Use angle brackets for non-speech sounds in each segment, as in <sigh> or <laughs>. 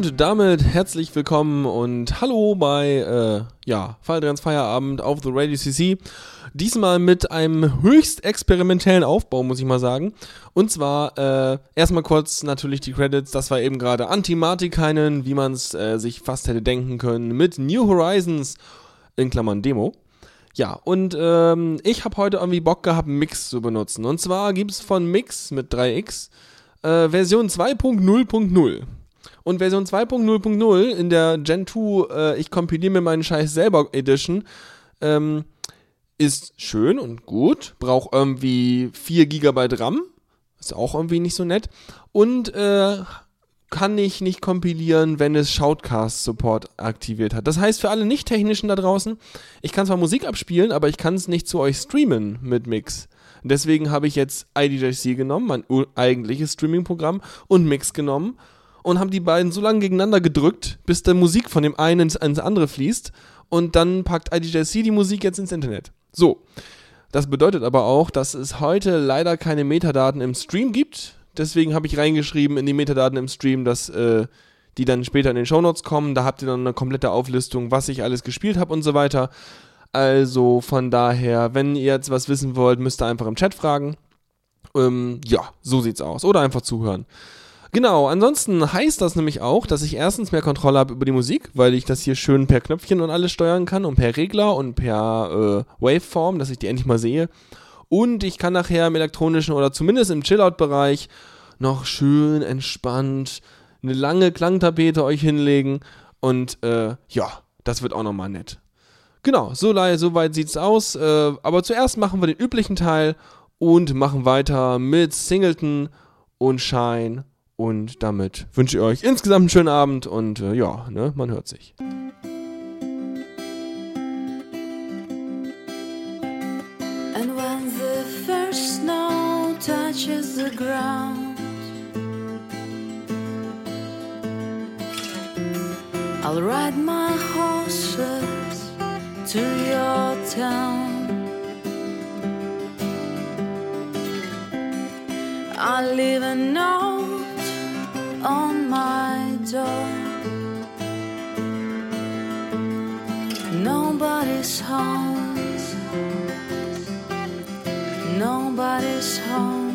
Und damit herzlich willkommen und hallo bei äh, ja, Falltrans Feierabend auf The Radio CC. Diesmal mit einem höchst experimentellen Aufbau, muss ich mal sagen. Und zwar äh, erstmal kurz natürlich die Credits. Das war eben gerade Antimatikainen, wie man es äh, sich fast hätte denken können, mit New Horizons in Klammern Demo. Ja, und ähm, ich habe heute irgendwie Bock gehabt, Mix zu benutzen. Und zwar gibt es von Mix mit 3x äh, Version 2.0.0. Und Version 2.0.0 in der Gen 2, äh, ich kompiliere mir meinen Scheiß selber Edition, ähm, ist schön und gut, braucht irgendwie 4 GB RAM, ist auch irgendwie nicht so nett. Und äh, kann ich nicht kompilieren, wenn es Shoutcast Support aktiviert hat. Das heißt für alle Nicht-Technischen da draußen, ich kann zwar Musik abspielen, aber ich kann es nicht zu euch streamen mit Mix. Deswegen habe ich jetzt IDJC genommen, mein eigentliches Streaming-Programm, und Mix genommen und haben die beiden so lange gegeneinander gedrückt, bis der Musik von dem einen ins, ins andere fließt. Und dann packt IDJC die Musik jetzt ins Internet. So. Das bedeutet aber auch, dass es heute leider keine Metadaten im Stream gibt. Deswegen habe ich reingeschrieben in die Metadaten im Stream, dass äh, die dann später in den Shownotes kommen. Da habt ihr dann eine komplette Auflistung, was ich alles gespielt habe und so weiter. Also von daher, wenn ihr jetzt was wissen wollt, müsst ihr einfach im Chat fragen. Ähm, ja, so sieht's aus. Oder einfach zuhören. Genau, ansonsten heißt das nämlich auch, dass ich erstens mehr Kontrolle habe über die Musik, weil ich das hier schön per Knöpfchen und alles steuern kann und per Regler und per äh, Waveform, dass ich die endlich mal sehe. Und ich kann nachher im elektronischen oder zumindest im Chillout-Bereich noch schön entspannt eine lange Klangtapete euch hinlegen. Und äh, ja, das wird auch nochmal nett. Genau, so, so weit sieht's aus. Äh, aber zuerst machen wir den üblichen Teil und machen weiter mit Singleton und Shine. Und damit wünsche ich euch insgesamt einen schönen Abend und äh, ja, ne, man hört sich. And when the first snow touches the ground, I'll ride my horses to your town. I'll leave a note on my door. Nobody's home. Nobody's home.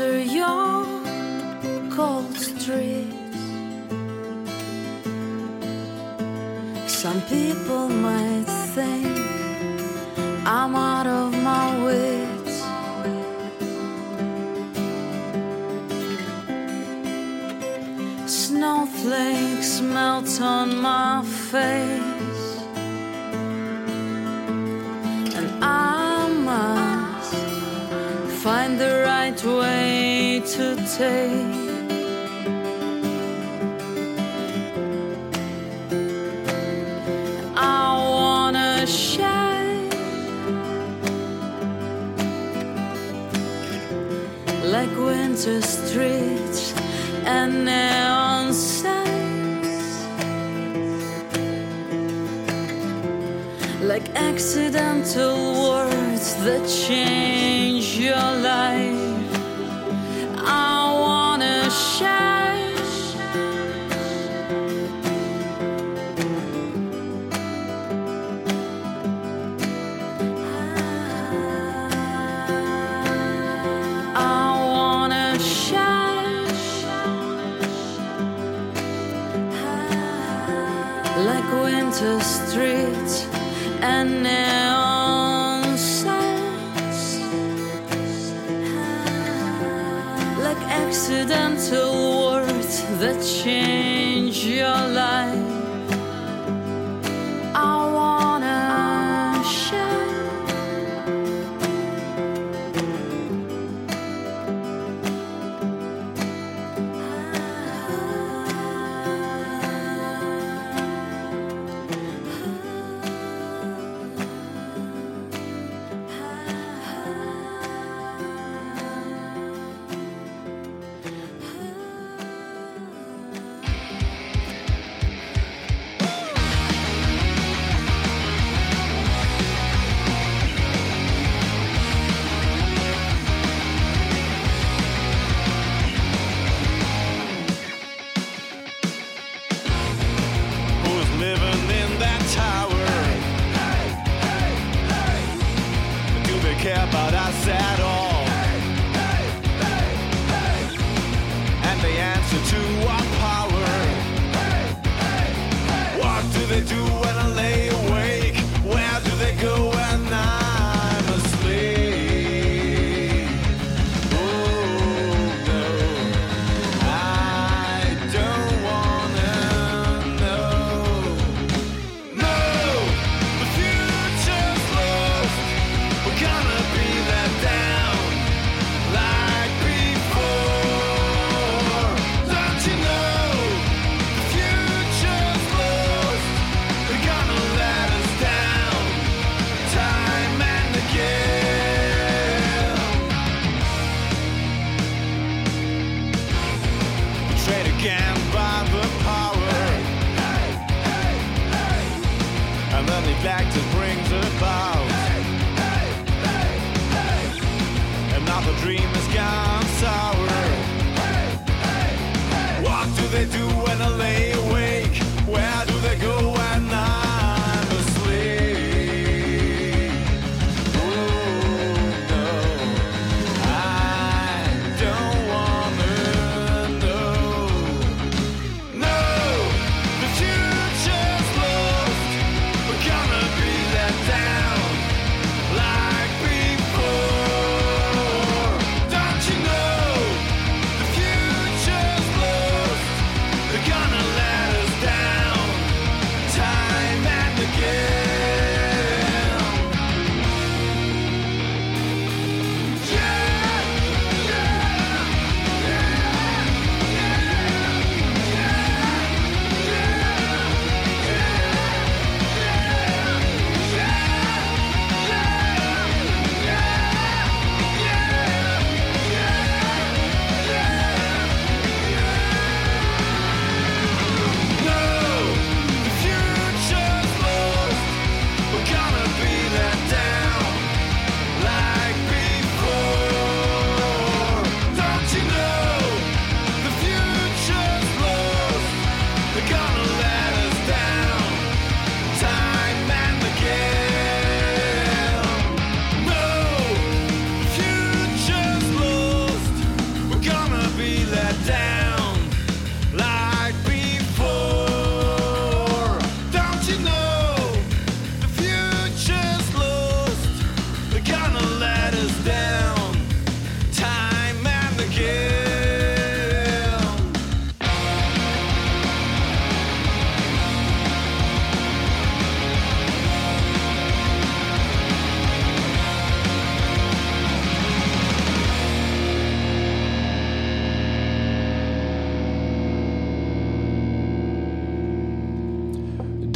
I wander your cold streets. Some people might think I'm out of my wits. Snowflakes melt on my face, and I must find the right way to take. I wanna shine like winter streets and neon signs, like accidental words that change your life.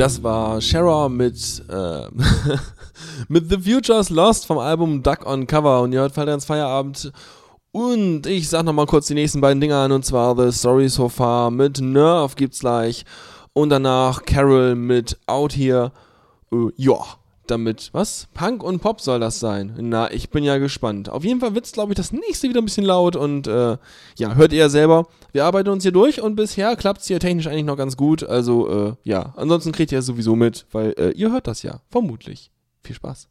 das war Shara mit, äh, <laughs> mit The Future's Lost vom Album Duck on Cover. Und ihr hört Ferdinands Feierabend. Und ich sag nochmal kurz die nächsten beiden Dinge an. Und zwar The Story So Far mit Nerve gibt's gleich. Und danach Carol mit Out Here. Äh, ja damit. Was? Punk und Pop soll das sein? Na, ich bin ja gespannt. Auf jeden Fall wird es, glaube ich, das nächste wieder ein bisschen laut und äh, ja, hört ihr ja selber. Wir arbeiten uns hier durch und bisher klappt es hier technisch eigentlich noch ganz gut. Also äh, ja, ansonsten kriegt ihr es sowieso mit, weil äh, ihr hört das ja, vermutlich. Viel Spaß.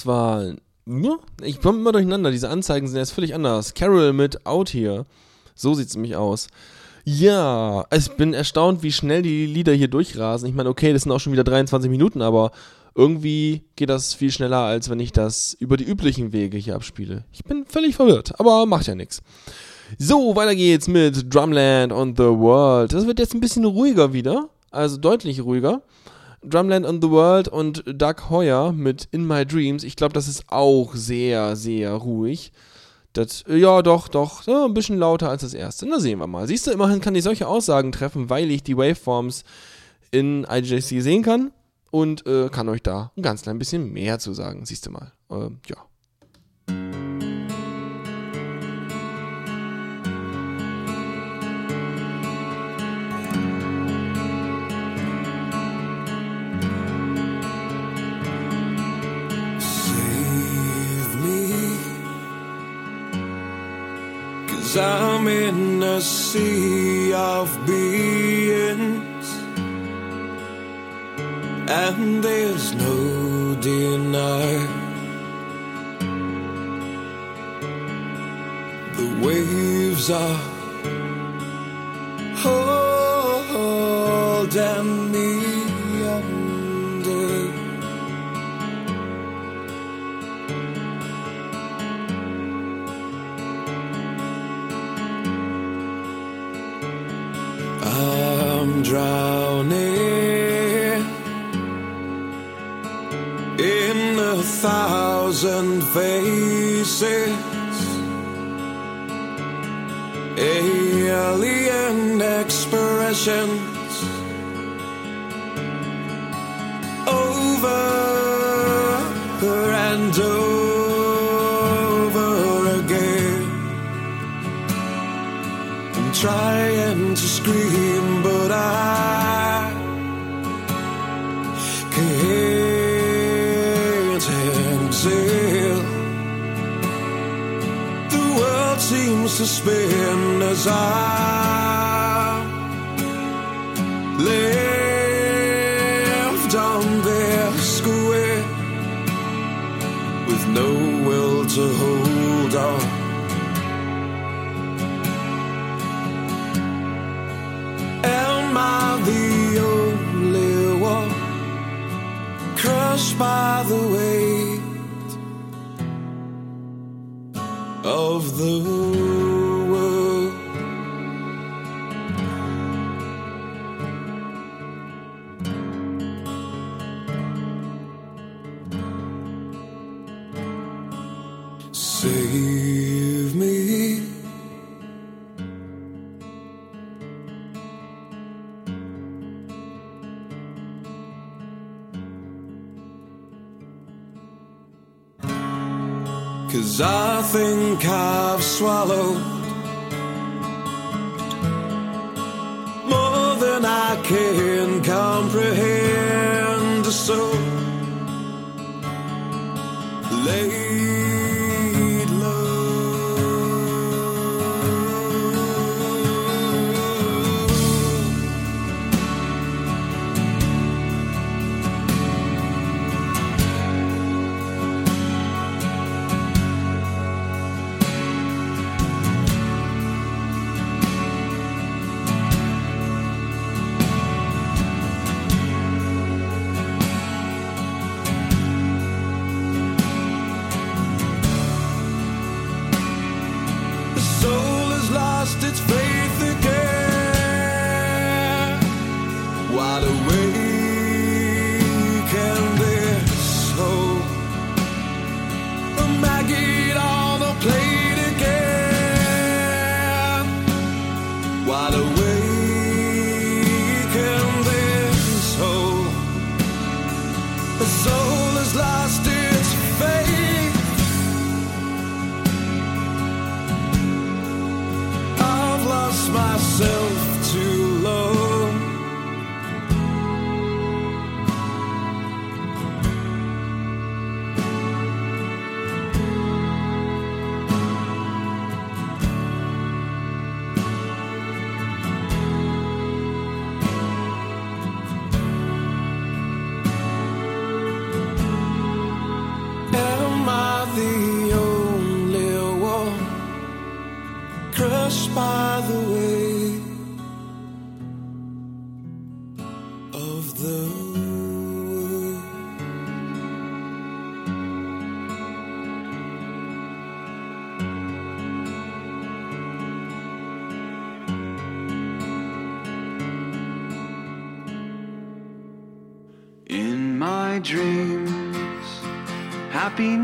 Das war. Ja, ich komme immer durcheinander. Diese Anzeigen sind jetzt völlig anders. Carol mit Out Here. So sieht's nämlich aus. Ja, ich bin erstaunt, wie schnell die Lieder hier durchrasen. Ich meine, okay, das sind auch schon wieder 23 Minuten, aber irgendwie geht das viel schneller, als wenn ich das über die üblichen Wege hier abspiele. Ich bin völlig verwirrt, aber macht ja nichts. So, weiter geht's mit Drumland on the World. Das wird jetzt ein bisschen ruhiger wieder, also deutlich ruhiger. Drumland on the World und Doug Hoyer mit In My Dreams. Ich glaube, das ist auch sehr, sehr ruhig. Das, ja, doch, doch, ja, ein bisschen lauter als das erste. Na, sehen wir mal. Siehst du, immerhin kann ich solche Aussagen treffen, weil ich die Waveforms in IJC sehen kann und äh, kann euch da ein ganz klein bisschen mehr zu sagen. Siehst du mal. Äh, ja. Cause I'm in a sea of beings. And there's no denying the waves are holding me Drowning in a thousand faces. Alien expressions over and over again. I'm trying scream, but I can't exhale. The world seems to spin as I left crushed by the weight of the think I've swallowed more than I can comprehend. So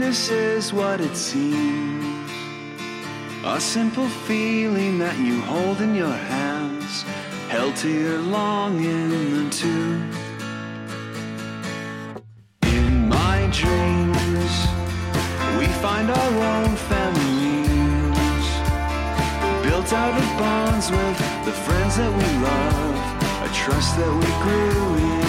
happiness is what it seems. A simple feeling that you hold in your hands, held to your longing to. In my dreams, we find our own families, built out of bonds with the friends that we love, a trust that we grew in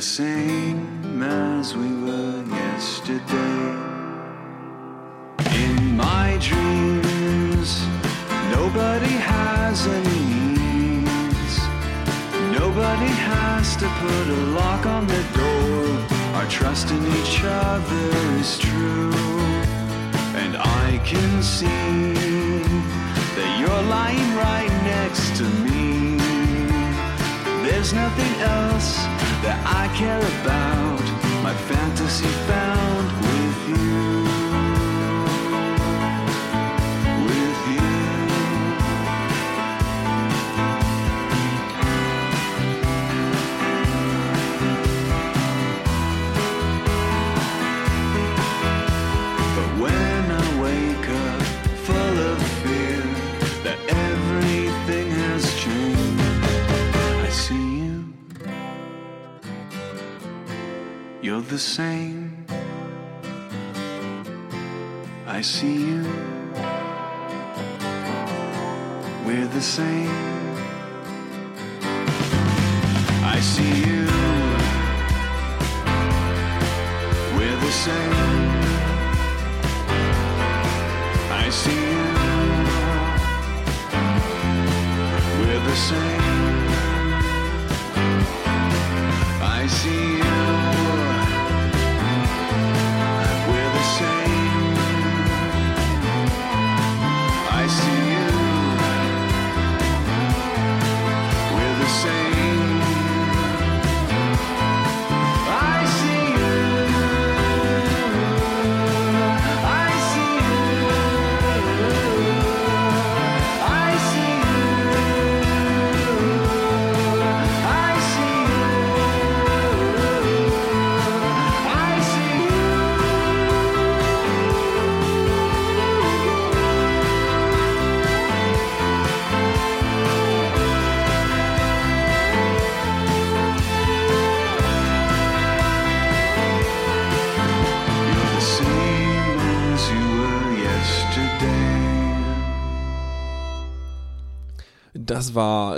the same as we were yesterday. In my dreams, nobody has any needs. Nobody has to put a lock on the door. Our trust in each other is true. And I can see that you're lying right next to me. There's nothing else that I care about. My fantasy found with you. You're the same. I see you. We're the same. I see you.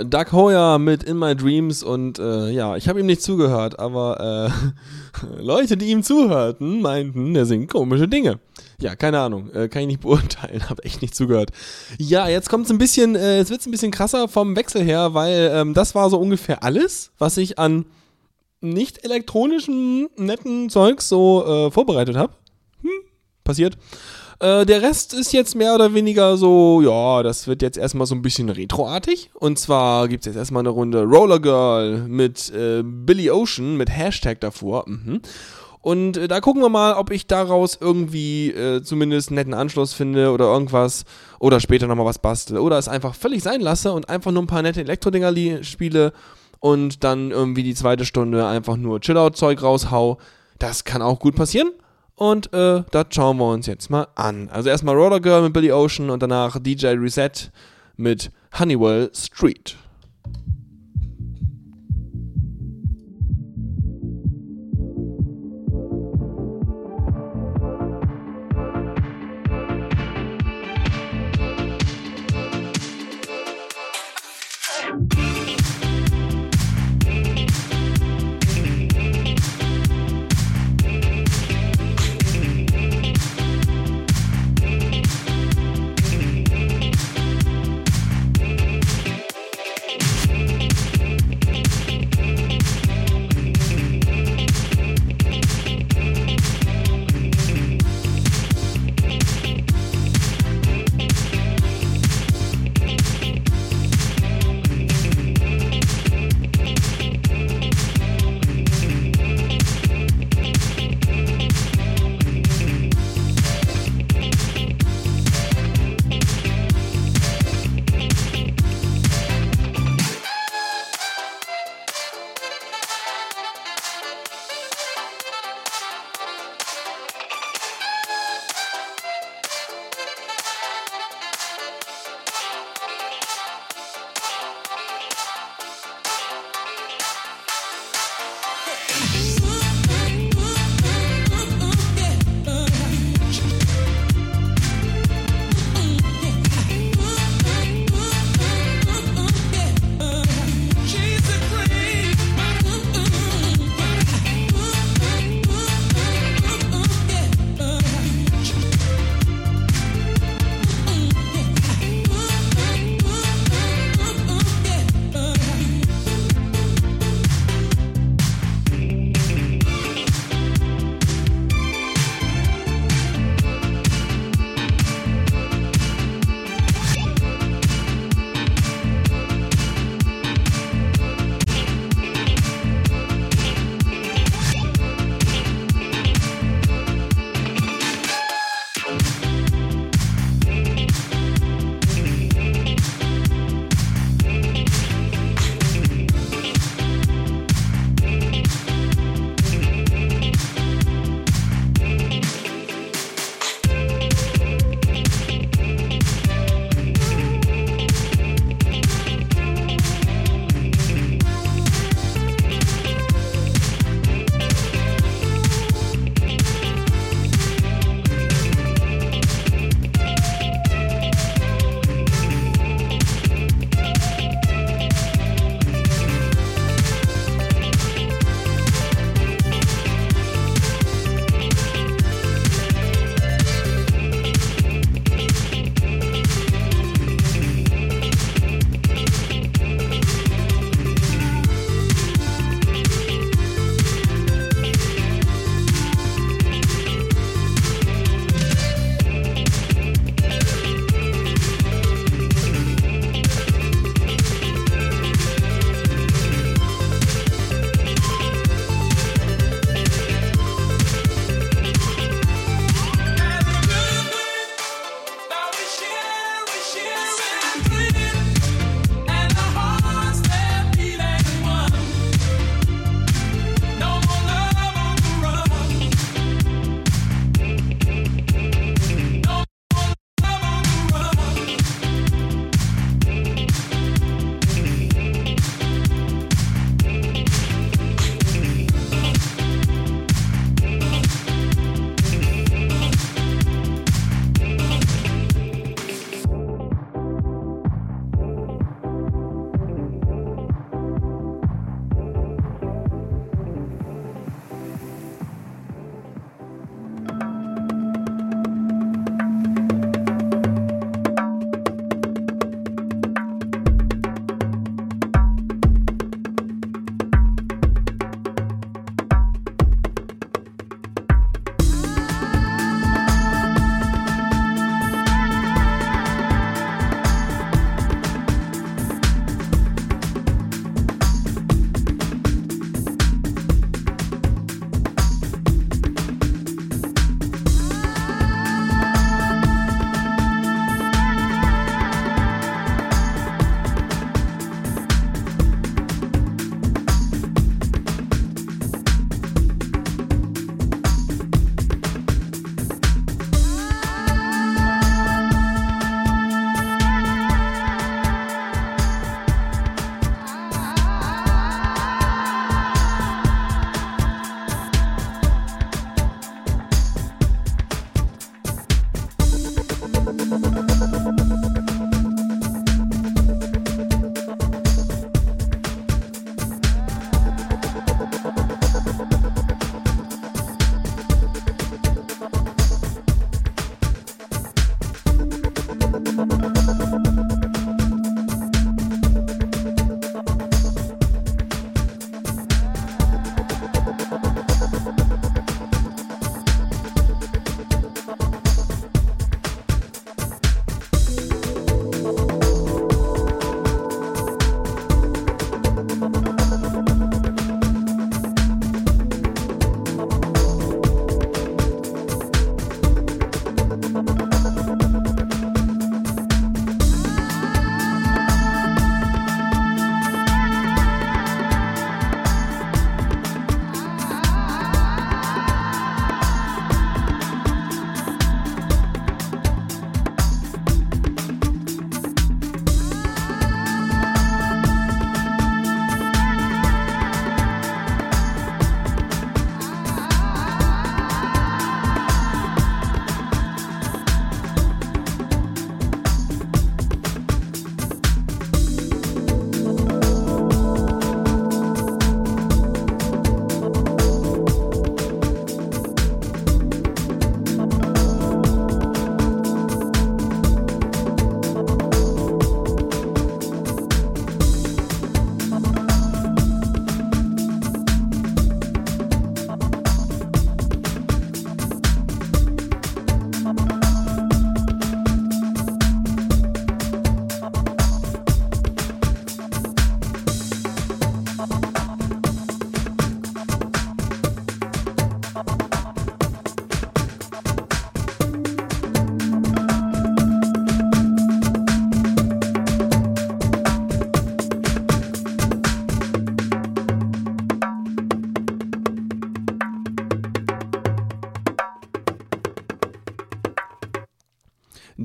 Doug Hoyer mit In My Dreams und äh, ja, ich habe ihm nicht zugehört, aber äh, <laughs> Leute, die ihm zuhörten, meinten, der singt komische Dinge. Ja, keine Ahnung, äh, kann ich nicht beurteilen, <laughs> habe echt nicht zugehört. Ja, jetzt kommt es ein bisschen, äh, es wird ein bisschen krasser vom Wechsel her, weil ähm, das war so ungefähr alles, was ich an nicht elektronischen netten Zeugs so äh, vorbereitet habe. Hm, passiert. Äh, der Rest ist jetzt mehr oder weniger so, ja, das wird jetzt erstmal so ein bisschen retroartig. Und zwar gibt es jetzt erstmal eine Runde Roller Girl mit äh, Billy Ocean mit Hashtag davor. Mhm. Und äh, da gucken wir mal, ob ich daraus irgendwie äh, zumindest einen netten Anschluss finde oder irgendwas. Oder später nochmal was bastel. Oder es einfach völlig sein lasse und einfach nur ein paar nette Elektro-Dinger spiele. Und dann irgendwie die zweite Stunde einfach nur Chill-Out-Zeug raushau. Das kann auch gut passieren. Und äh, das schauen wir uns jetzt mal an. Also erstmal Roller Girl mit Billy Ocean und danach DJ Reset mit Honeywell Street.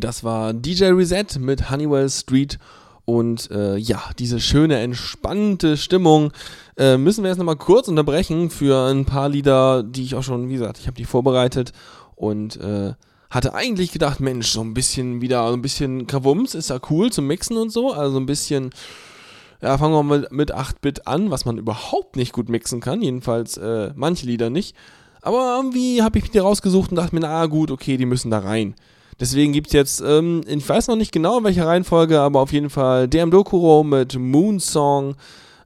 Das war DJ Reset mit Honeywell Street. Und äh, ja, diese schöne, entspannte Stimmung äh, müssen wir jetzt nochmal kurz unterbrechen für ein paar Lieder, die ich auch schon, wie gesagt, ich habe die vorbereitet und äh, hatte eigentlich gedacht, Mensch, so ein bisschen wieder, so ein bisschen Kavums ist ja cool zum Mixen und so. Also ein bisschen, ja, fangen wir mal mit 8-Bit an, was man überhaupt nicht gut mixen kann. Jedenfalls äh, manche Lieder nicht. Aber irgendwie habe ich die rausgesucht und dachte mir, na gut, okay, die müssen da rein. Deswegen gibt es jetzt, ähm, ich weiß noch nicht genau in welcher Reihenfolge, aber auf jeden Fall DM Dokuro mit Moon Song,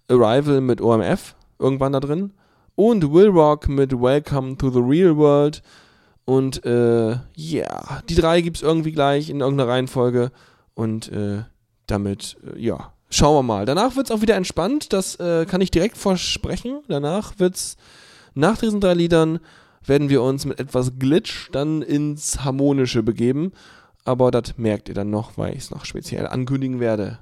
Arrival mit OMF irgendwann da drin und Will Rock mit Welcome to the Real World. Und äh, ja, yeah, die drei gibt es irgendwie gleich in irgendeiner Reihenfolge. Und äh, damit, äh, ja, schauen wir mal. Danach wird es auch wieder entspannt, das äh, kann ich direkt versprechen. Danach wird es, nach diesen drei Liedern, werden wir uns mit etwas Glitch dann ins Harmonische begeben. Aber das merkt ihr dann noch, weil ich es noch speziell ankündigen werde.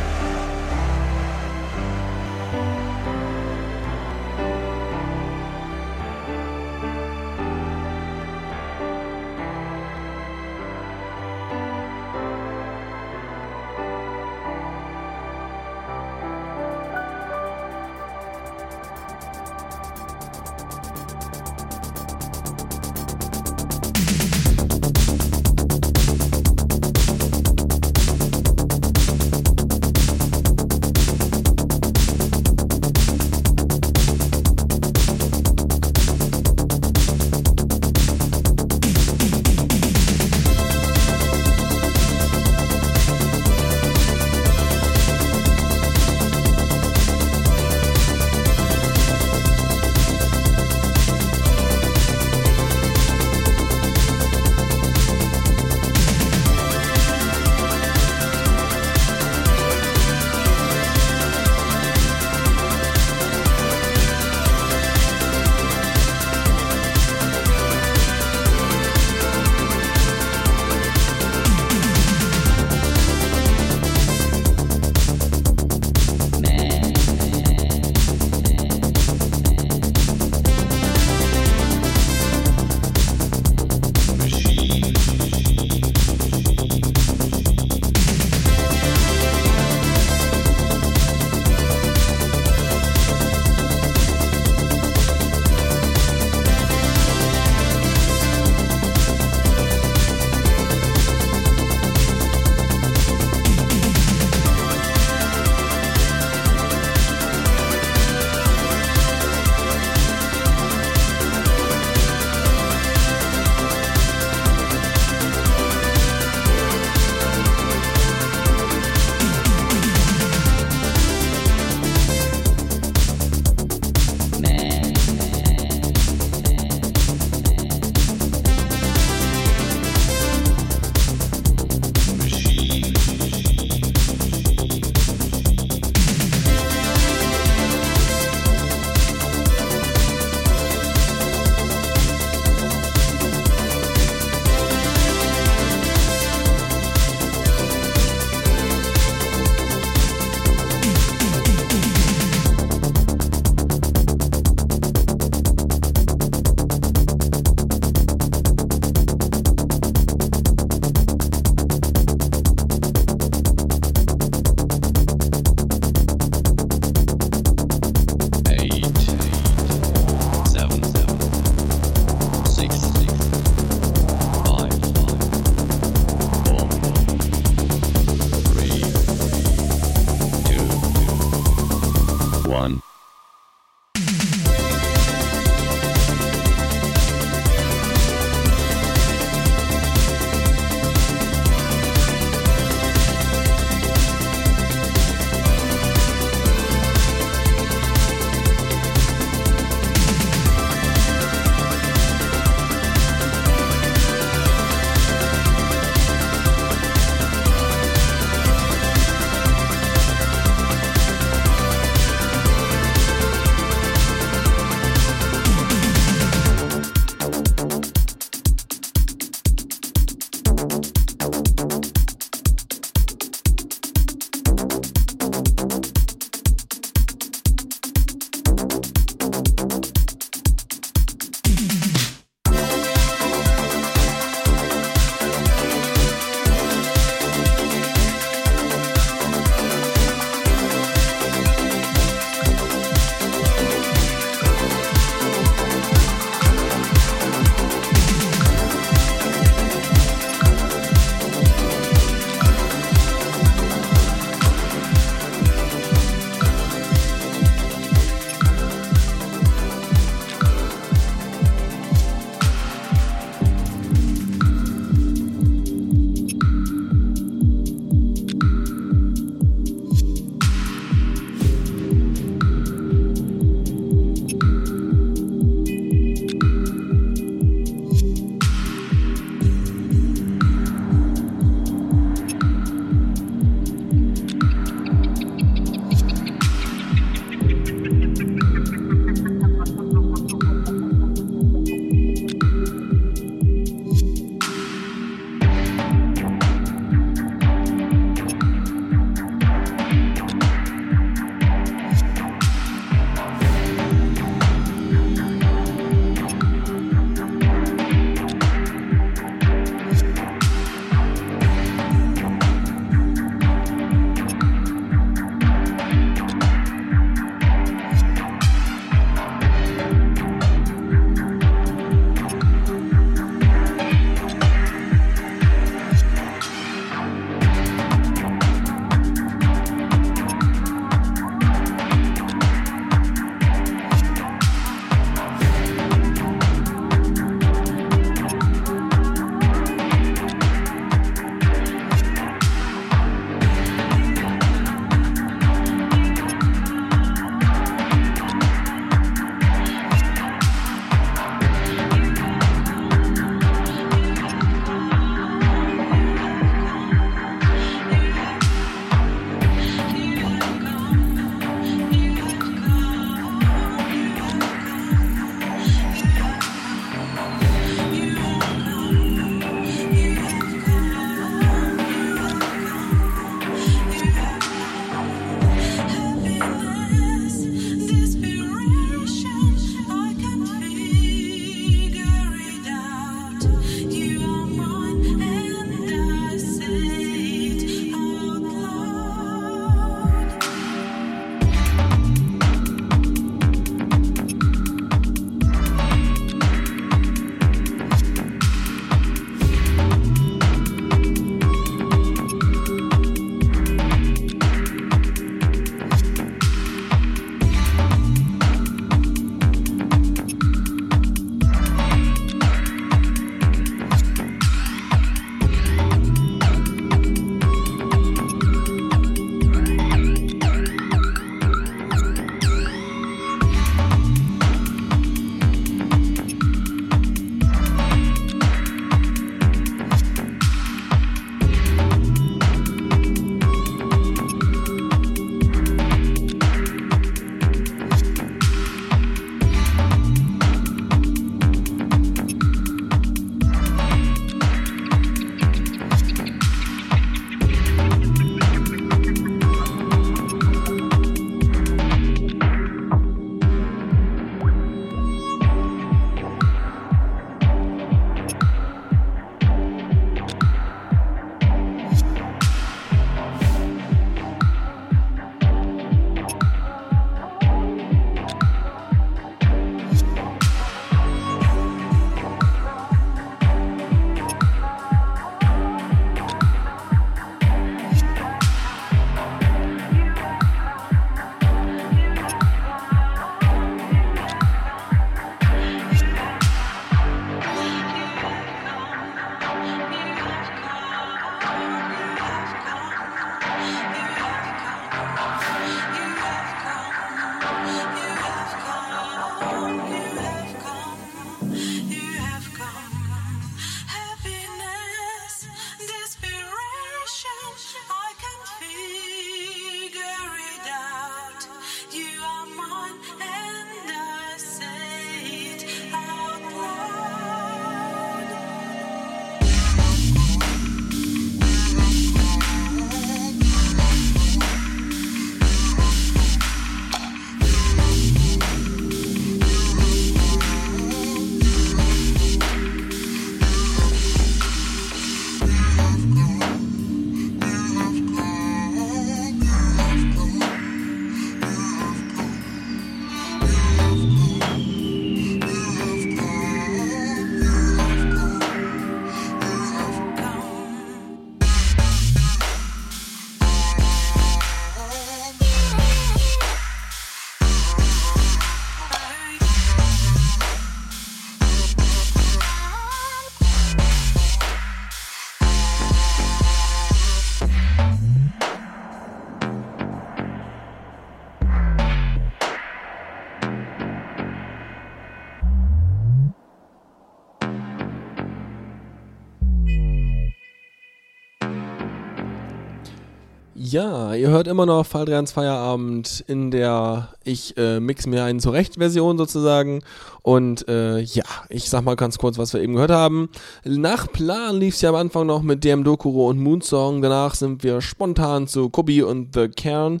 Ja, ihr hört immer noch Fall 3 ans Feierabend, in der ich äh, mix mir einen Zurecht-Version sozusagen. Und äh, ja, ich sag mal ganz kurz, was wir eben gehört haben. Nach Plan lief es ja am Anfang noch mit DM Dokuro und Moonsong. Danach sind wir spontan zu Kobi und The Cairn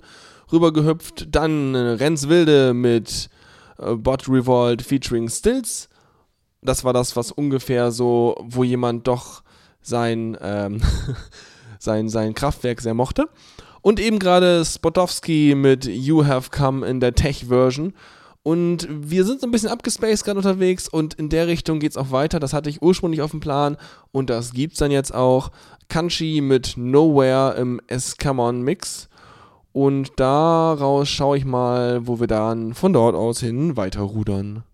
rübergehüpft. Dann äh, Renz Wilde mit äh, Bot Revolt featuring Stills. Das war das, was ungefähr so, wo jemand doch sein, ähm, <laughs> sein, sein Kraftwerk sehr mochte. Und eben gerade Spotowski mit You Have Come in der Tech-Version. Und wir sind so ein bisschen abgespaced gerade unterwegs und in der Richtung geht's auch weiter. Das hatte ich ursprünglich auf dem Plan und das gibt's dann jetzt auch. Kanchi mit Nowhere im Escamon Mix. Und daraus schaue ich mal, wo wir dann von dort aus hin weiter rudern.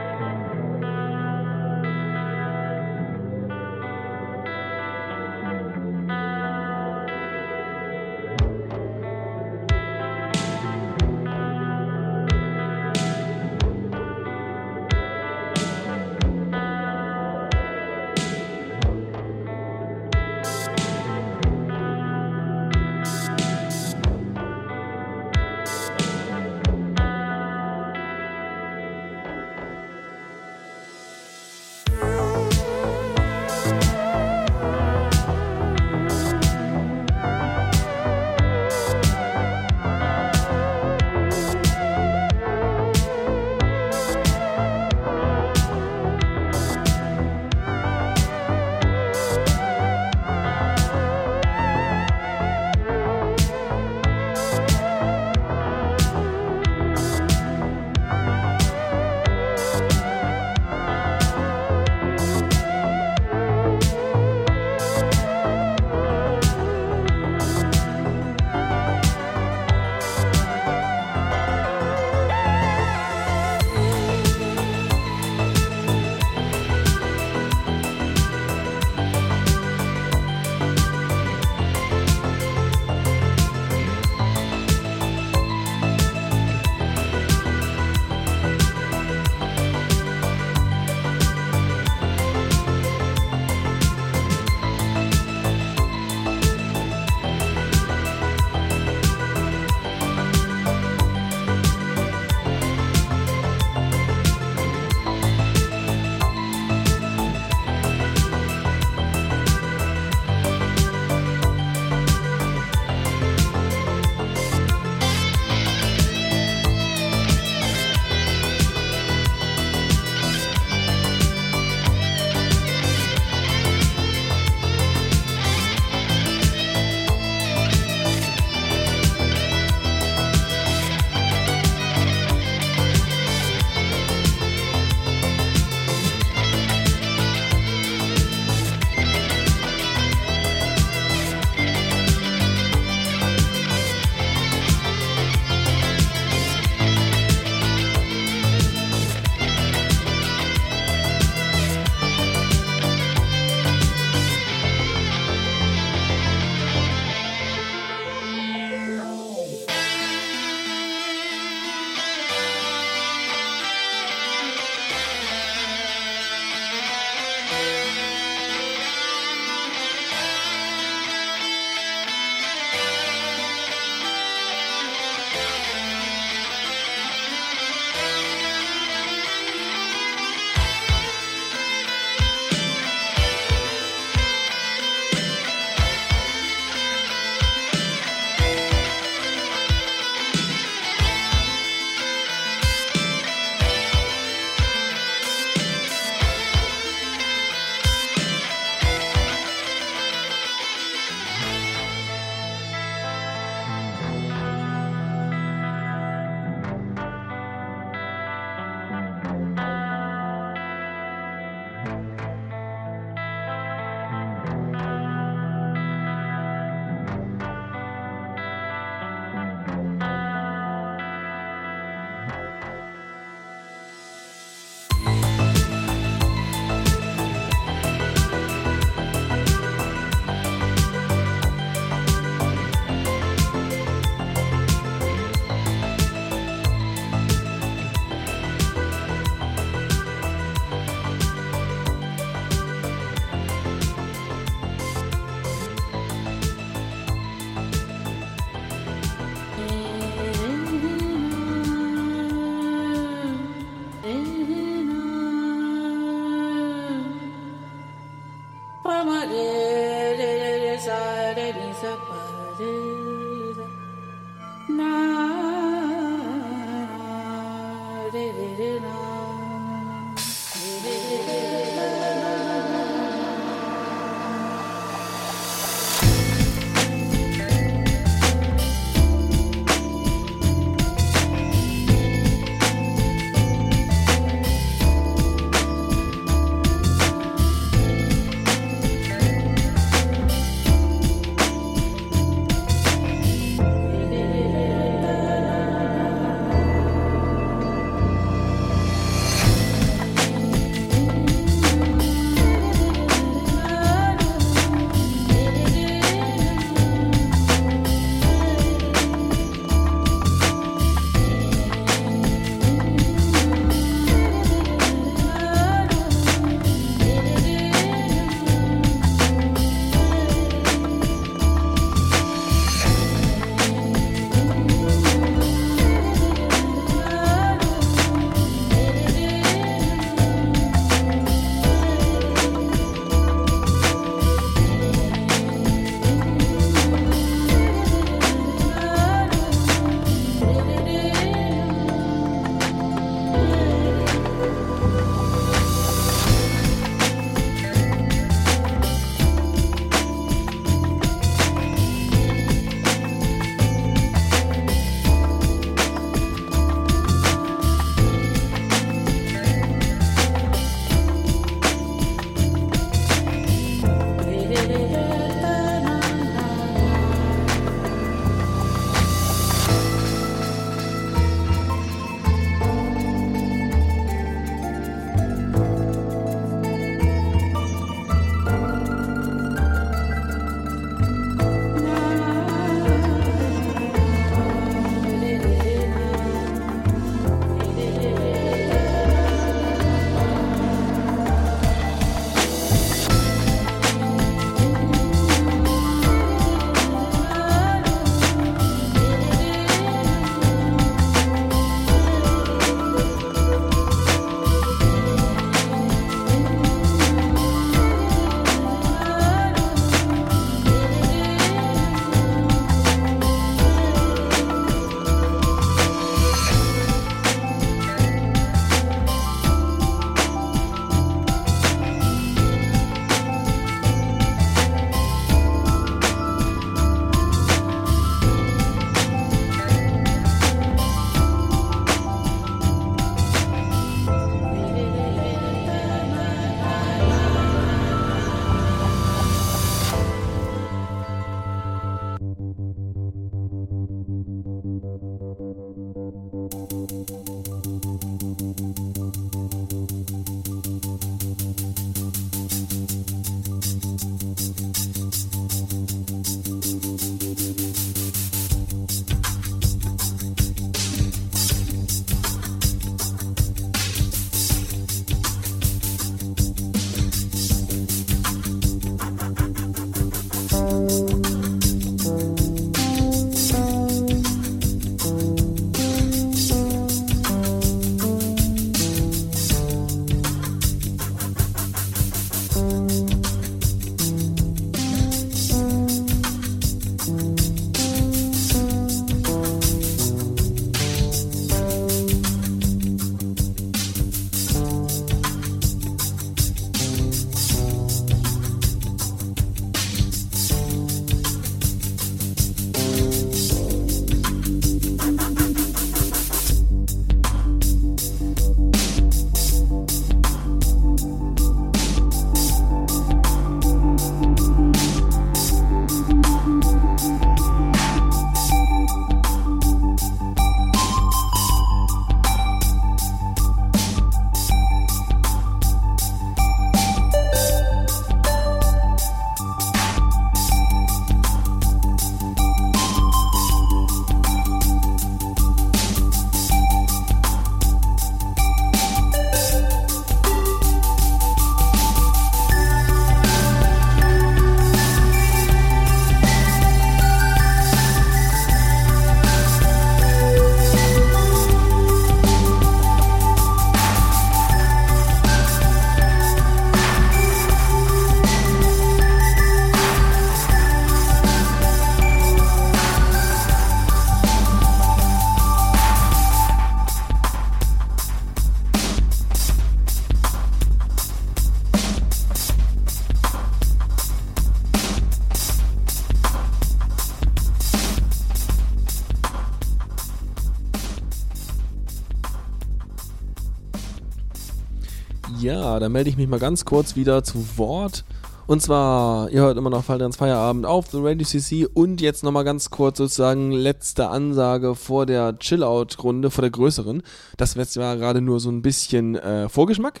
Ja, da melde ich mich mal ganz kurz wieder zu Wort. Und zwar, ihr hört immer noch Faldrens Feierabend auf The Radio CC und jetzt nochmal ganz kurz sozusagen letzte Ansage vor der Chill-Out-Runde, vor der größeren. Das wird ja gerade nur so ein bisschen äh, Vorgeschmack,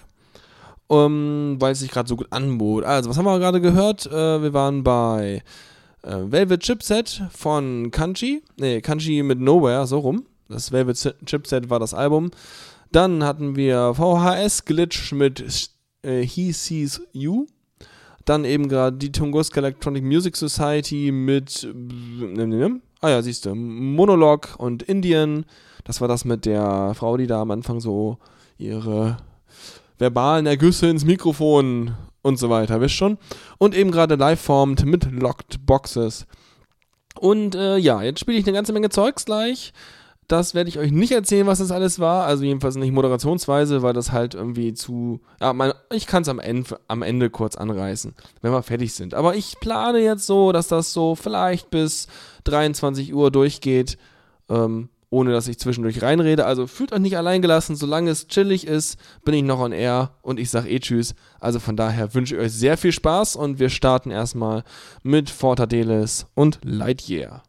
um, weil es sich gerade so gut anbot. Also, was haben wir gerade gehört? Äh, wir waren bei äh, Velvet Chipset von Kanji. Nee, Kanji mit Nowhere, so rum. Das Velvet Chipset war das Album. Dann hatten wir VHS Glitch mit äh, He Sees You. Dann eben gerade die Tunguska Electronic Music Society mit. Ah ja, siehst du. Monolog und Indian. Das war das mit der Frau, die da am Anfang so ihre verbalen Ergüsse ins Mikrofon und so weiter, wisst schon. Und eben gerade live formed mit Locked Boxes. Und äh, ja, jetzt spiele ich eine ganze Menge Zeugs gleich. Das werde ich euch nicht erzählen, was das alles war. Also jedenfalls nicht moderationsweise, weil das halt irgendwie zu. Ja, mein, ich kann es am Ende, am Ende kurz anreißen, wenn wir fertig sind. Aber ich plane jetzt so, dass das so vielleicht bis 23 Uhr durchgeht, ähm, ohne dass ich zwischendurch reinrede. Also fühlt euch nicht alleingelassen. Solange es chillig ist, bin ich noch on air und ich sage eh Tschüss. Also von daher wünsche ich euch sehr viel Spaß und wir starten erstmal mit Fortadelis und Lightyear.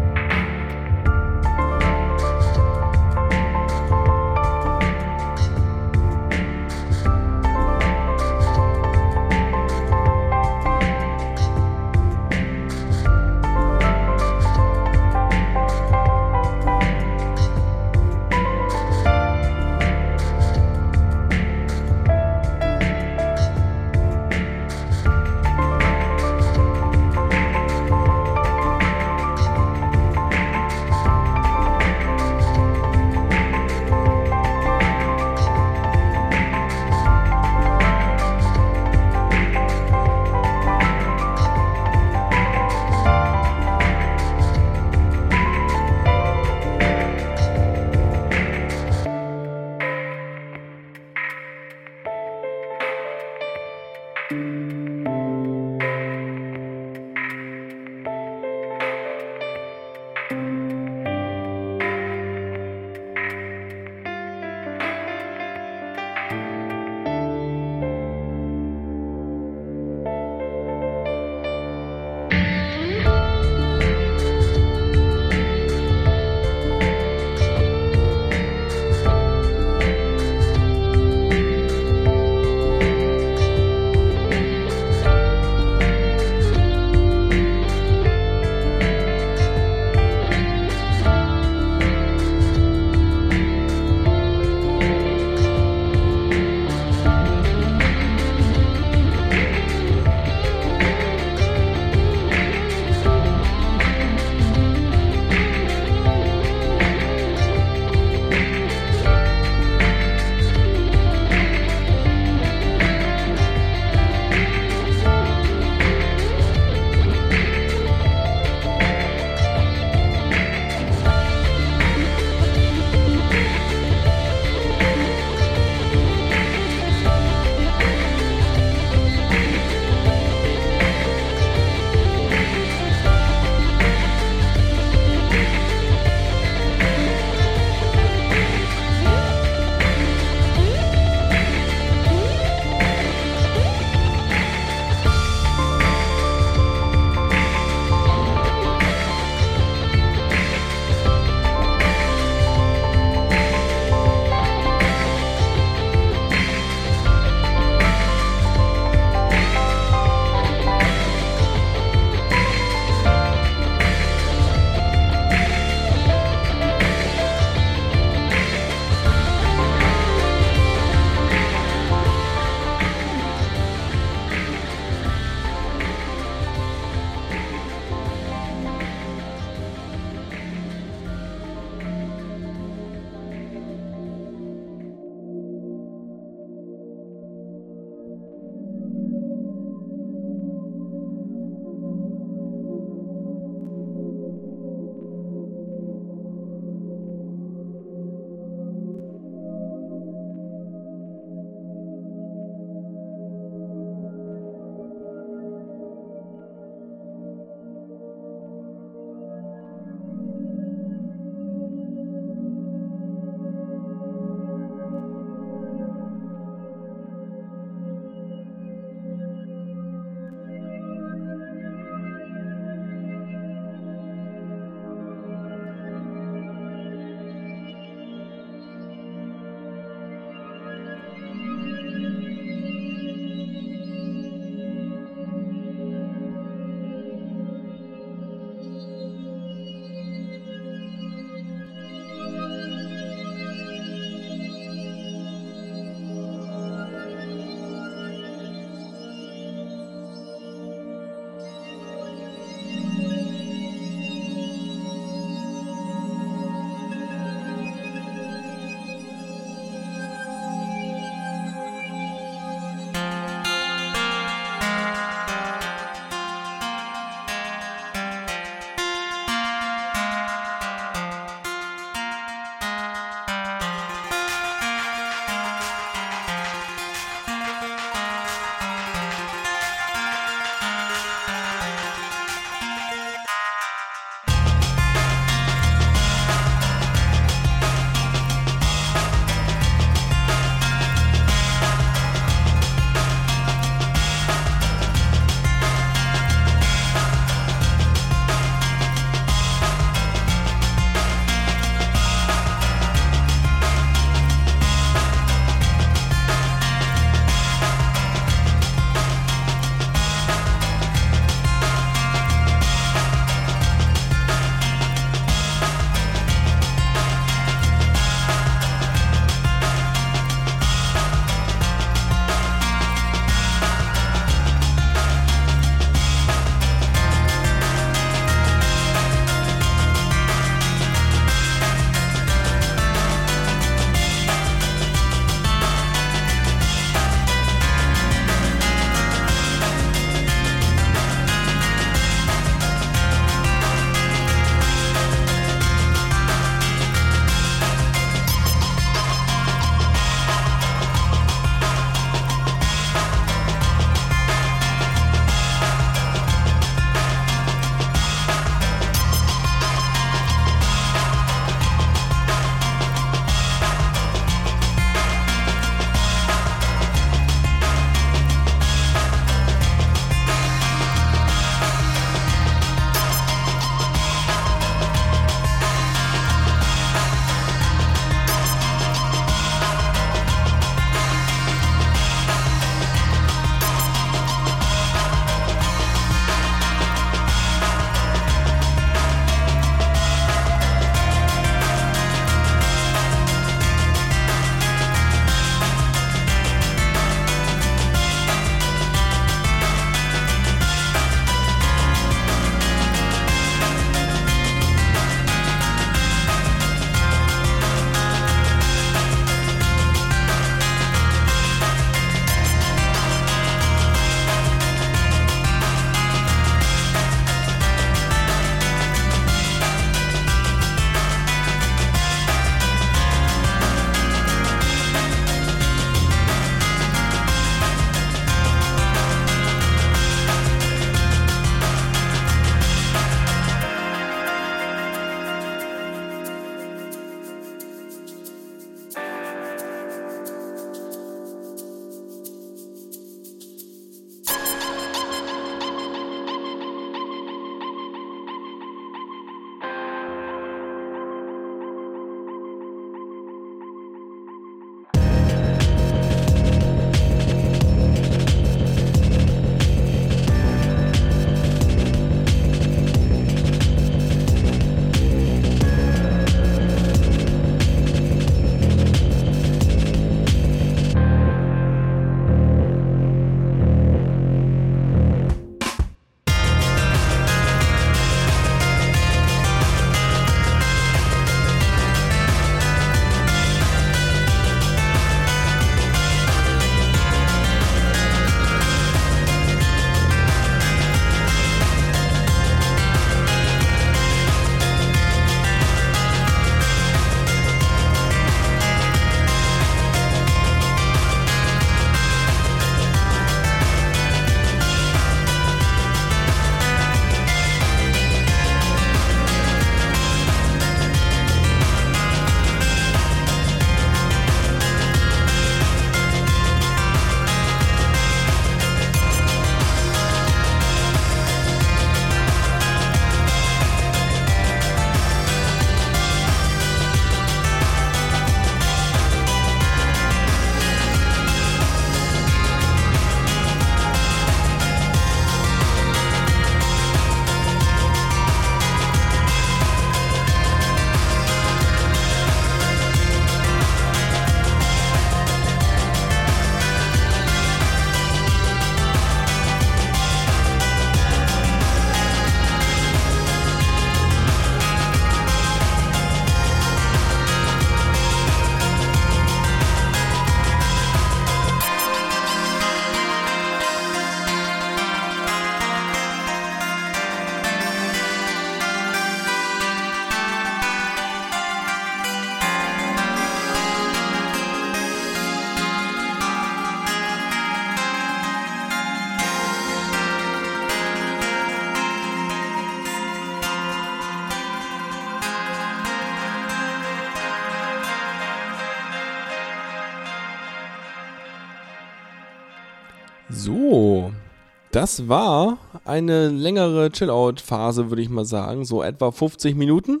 Das war eine längere Chill-Out-Phase, würde ich mal sagen, so etwa 50 Minuten.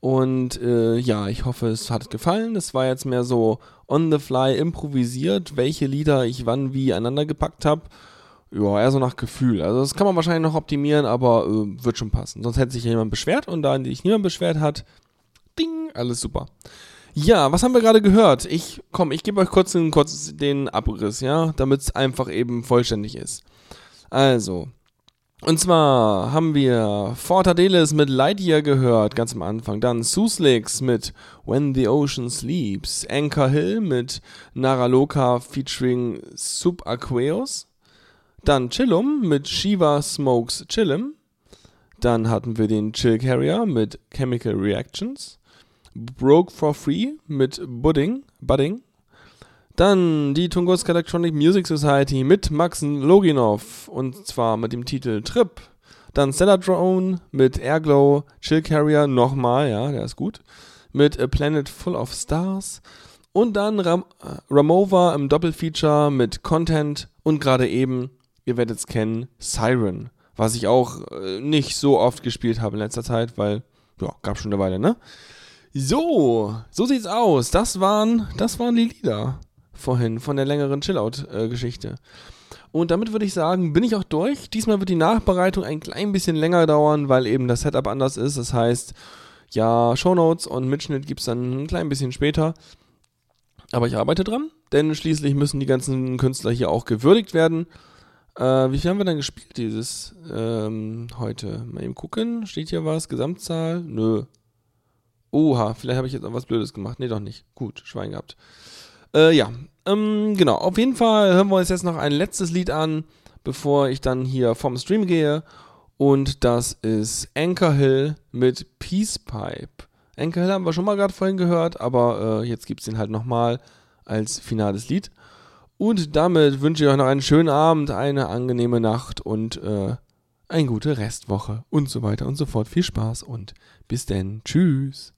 Und äh, ja, ich hoffe, es hat gefallen. Es war jetzt mehr so on the fly improvisiert, welche Lieder ich wann wie aneinander gepackt habe. Ja, eher so nach Gefühl. Also das kann man wahrscheinlich noch optimieren, aber äh, wird schon passen. Sonst hätte sich ja jemand beschwert und da sich niemand beschwert hat, ding, alles super. Ja, was haben wir gerade gehört? Ich, komm, ich gebe euch kurz, kurz den Abriss, ja, damit es einfach eben vollständig ist. Also, und zwar haben wir Fortadelis mit Lightyear gehört, ganz am Anfang. Dann Suslex mit When the Ocean Sleeps. Anchor Hill mit Naraloka featuring Subaqueous. Dann Chillum mit Shiva Smokes Chillum. Dann hatten wir den Chill Carrier mit Chemical Reactions. Broke for Free mit Budding, Budding. Dann die Tunguska Electronic Music Society mit Maxen Loginov und zwar mit dem Titel Trip. Dann Stellar Drone mit Airglow, Chill Carrier nochmal, ja, der ist gut. Mit A Planet Full of Stars. Und dann Ram äh, Ramova im Doppelfeature mit Content und gerade eben, ihr werdet es kennen, Siren. Was ich auch äh, nicht so oft gespielt habe in letzter Zeit, weil, ja, gab schon eine Weile, ne? So, so sieht's aus. Das waren, das waren die Lieder vorhin von der längeren Chillout-Geschichte. Und damit würde ich sagen, bin ich auch durch. Diesmal wird die Nachbereitung ein klein bisschen länger dauern, weil eben das Setup anders ist. Das heißt, ja, Shownotes und Mitschnitt gibt's dann ein klein bisschen später. Aber ich arbeite dran, denn schließlich müssen die ganzen Künstler hier auch gewürdigt werden. Äh, wie viel haben wir dann gespielt dieses ähm, heute? Mal eben gucken. Steht hier was? Gesamtzahl? Nö. Oha, vielleicht habe ich jetzt auch was Blödes gemacht. Nee, doch nicht. Gut, Schwein gehabt. Äh, ja, ähm, genau. Auf jeden Fall hören wir uns jetzt noch ein letztes Lied an, bevor ich dann hier vom Stream gehe. Und das ist Anchor Hill mit Peace Pipe. Anchor Hill haben wir schon mal gerade vorhin gehört, aber äh, jetzt gibt es den halt nochmal als finales Lied. Und damit wünsche ich euch noch einen schönen Abend, eine angenehme Nacht und äh, eine gute Restwoche und so weiter und so fort. Viel Spaß und bis denn. Tschüss.